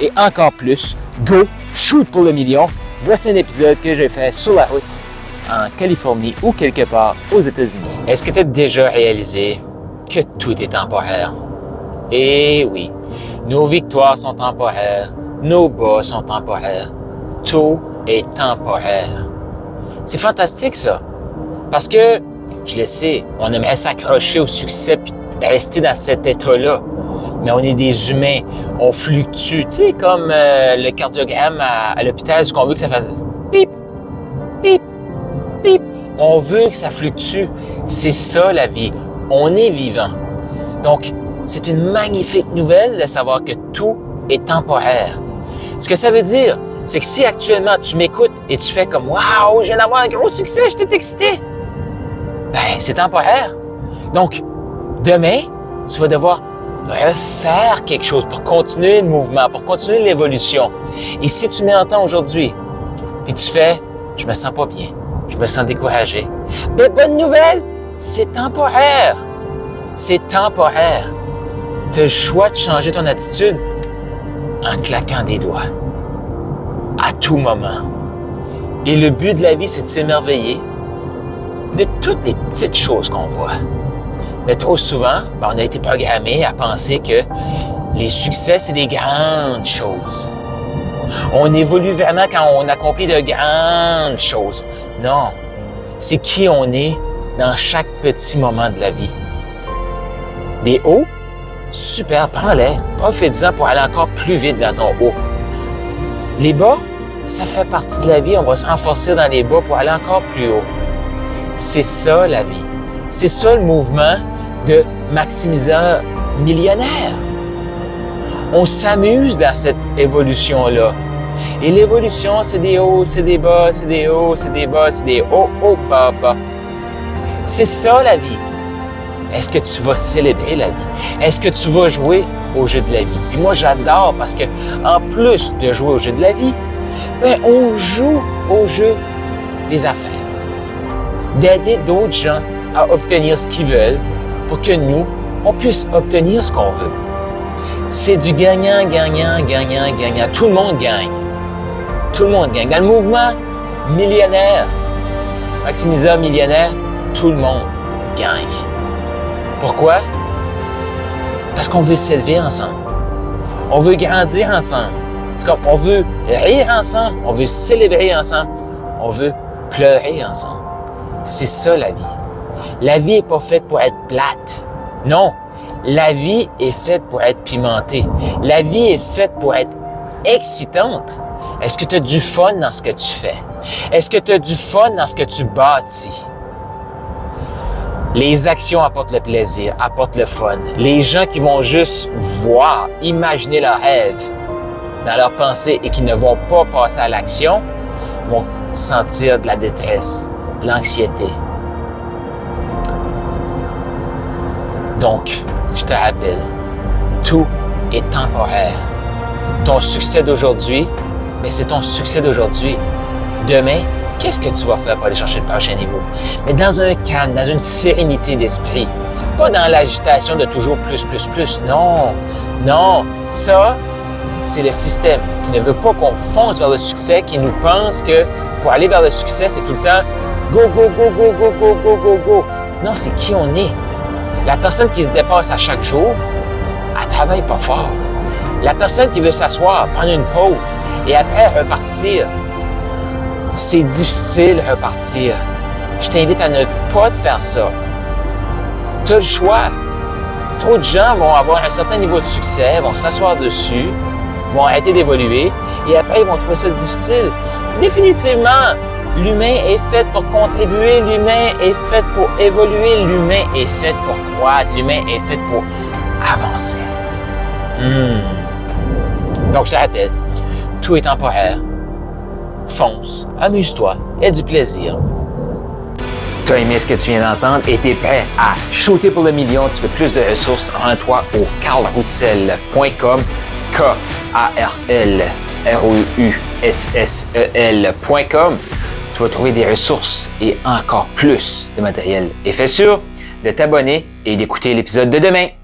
et encore plus, go, shoot pour le million. Voici un épisode que j'ai fait sur la route en Californie ou quelque part aux États-Unis. Est-ce que tu as déjà réalisé que tout est temporaire? Eh oui, nos victoires sont temporaires, nos bas sont temporaires, tout est temporaire. C'est fantastique ça, parce que, je le sais, on aimerait s'accrocher au succès et rester dans cet état-là mais on est des humains, on fluctue, tu sais, comme euh, le cardiogramme à, l'hôpital, ce qu'on veut que ça fasse pip, pip, pip. On veut que ça fluctue. C'est ça la vie. On est vivant. Donc, c'est une magnifique nouvelle de savoir que tout est temporaire. Ce que ça veut dire, c'est que si actuellement tu m'écoutes et tu fais comme Waouh, je viens d'avoir un gros succès, je t'ai excité, ben c'est temporaire. Donc, demain, tu vas devoir refaire quelque chose pour continuer le mouvement, pour continuer l'évolution. Et si tu m'entends aujourd'hui, puis tu fais, je me sens pas bien, je me sens découragé, ben bonne nouvelle, c'est temporaire. C'est temporaire. Tu as le choix de changer ton attitude en claquant des doigts. À tout moment. Et le but de la vie, c'est de s'émerveiller de toutes les petites choses qu'on voit. Mais trop souvent, ben, on a été programmé à penser que les succès, c'est des grandes choses. On évolue vraiment quand on accomplit de grandes choses. Non, c'est qui on est dans chaque petit moment de la vie. Des hauts, super, prends-les, profite-en pour aller encore plus vite dans ton haut. Les bas, ça fait partie de la vie, on va se renforcer dans les bas pour aller encore plus haut. C'est ça la vie. C'est ça le mouvement de maximiseur millionnaire. On s'amuse dans cette évolution-là. Et l'évolution, c'est des hauts, c'est des bas, c'est des hauts, c'est des bas, c'est des hauts, hauts, bas, bas. C'est ça la vie. Est-ce que tu vas célébrer la vie? Est-ce que tu vas jouer au jeu de la vie? Puis moi, j'adore parce que, en plus de jouer au jeu de la vie, ben, on joue au jeu des affaires. D'aider d'autres gens à obtenir ce qu'ils veulent, pour que nous, on puisse obtenir ce qu'on veut. C'est du gagnant, gagnant, gagnant, gagnant. Tout le monde gagne. Tout le monde gagne. Dans le mouvement millionnaire, maximiseur millionnaire, tout le monde gagne. Pourquoi? Parce qu'on veut s'élever ensemble. On veut grandir ensemble. On veut rire ensemble. On veut célébrer ensemble. On veut pleurer ensemble. C'est ça la vie. La vie n'est pas faite pour être plate. Non, la vie est faite pour être pimentée. La vie est faite pour être excitante. Est-ce que tu as du fun dans ce que tu fais? Est-ce que tu as du fun dans ce que tu bâtis? Les actions apportent le plaisir, apportent le fun. Les gens qui vont juste voir, imaginer leur rêve dans leur pensée et qui ne vont pas passer à l'action vont sentir de la détresse, de l'anxiété, Donc, je te rappelle, tout est temporaire. Ton succès d'aujourd'hui, mais c'est ton succès d'aujourd'hui. Demain, qu'est-ce que tu vas faire pour aller chercher le prochain niveau? Mais dans un calme, dans une sérénité d'esprit. Pas dans l'agitation de toujours plus, plus, plus. Non, non. Ça, c'est le système qui ne veut pas qu'on fonce vers le succès, qui nous pense que pour aller vers le succès, c'est tout le temps go, go, go, go, go, go, go, go, go. Non, c'est qui on est. La personne qui se dépasse à chaque jour, elle travaille pas fort. La personne qui veut s'asseoir, prendre une pause et après repartir, c'est difficile repartir. Je t'invite à ne pas faire ça. Tu le choix. Trop de gens vont avoir un certain niveau de succès, vont s'asseoir dessus, vont arrêter d'évoluer et après ils vont trouver ça difficile. Définitivement, l'humain est fait pour contribuer, l'humain est fait pour évoluer, l'humain est fait pour croître, l'humain est fait pour avancer. Hmm. Donc je te rappelle, tout est temporaire. Fonce, amuse-toi, aie du plaisir. Tu as aimé ce que tu viens d'entendre et tu es prêt à shooter pour le million. Tu veux plus de ressources, rends-toi au carlroussel.com. K-A-R-L R-O-U-S-S-E-L.com. Tu vas trouver des ressources et encore plus de matériel. Et fais sûr de t'abonner et d'écouter l'épisode de demain.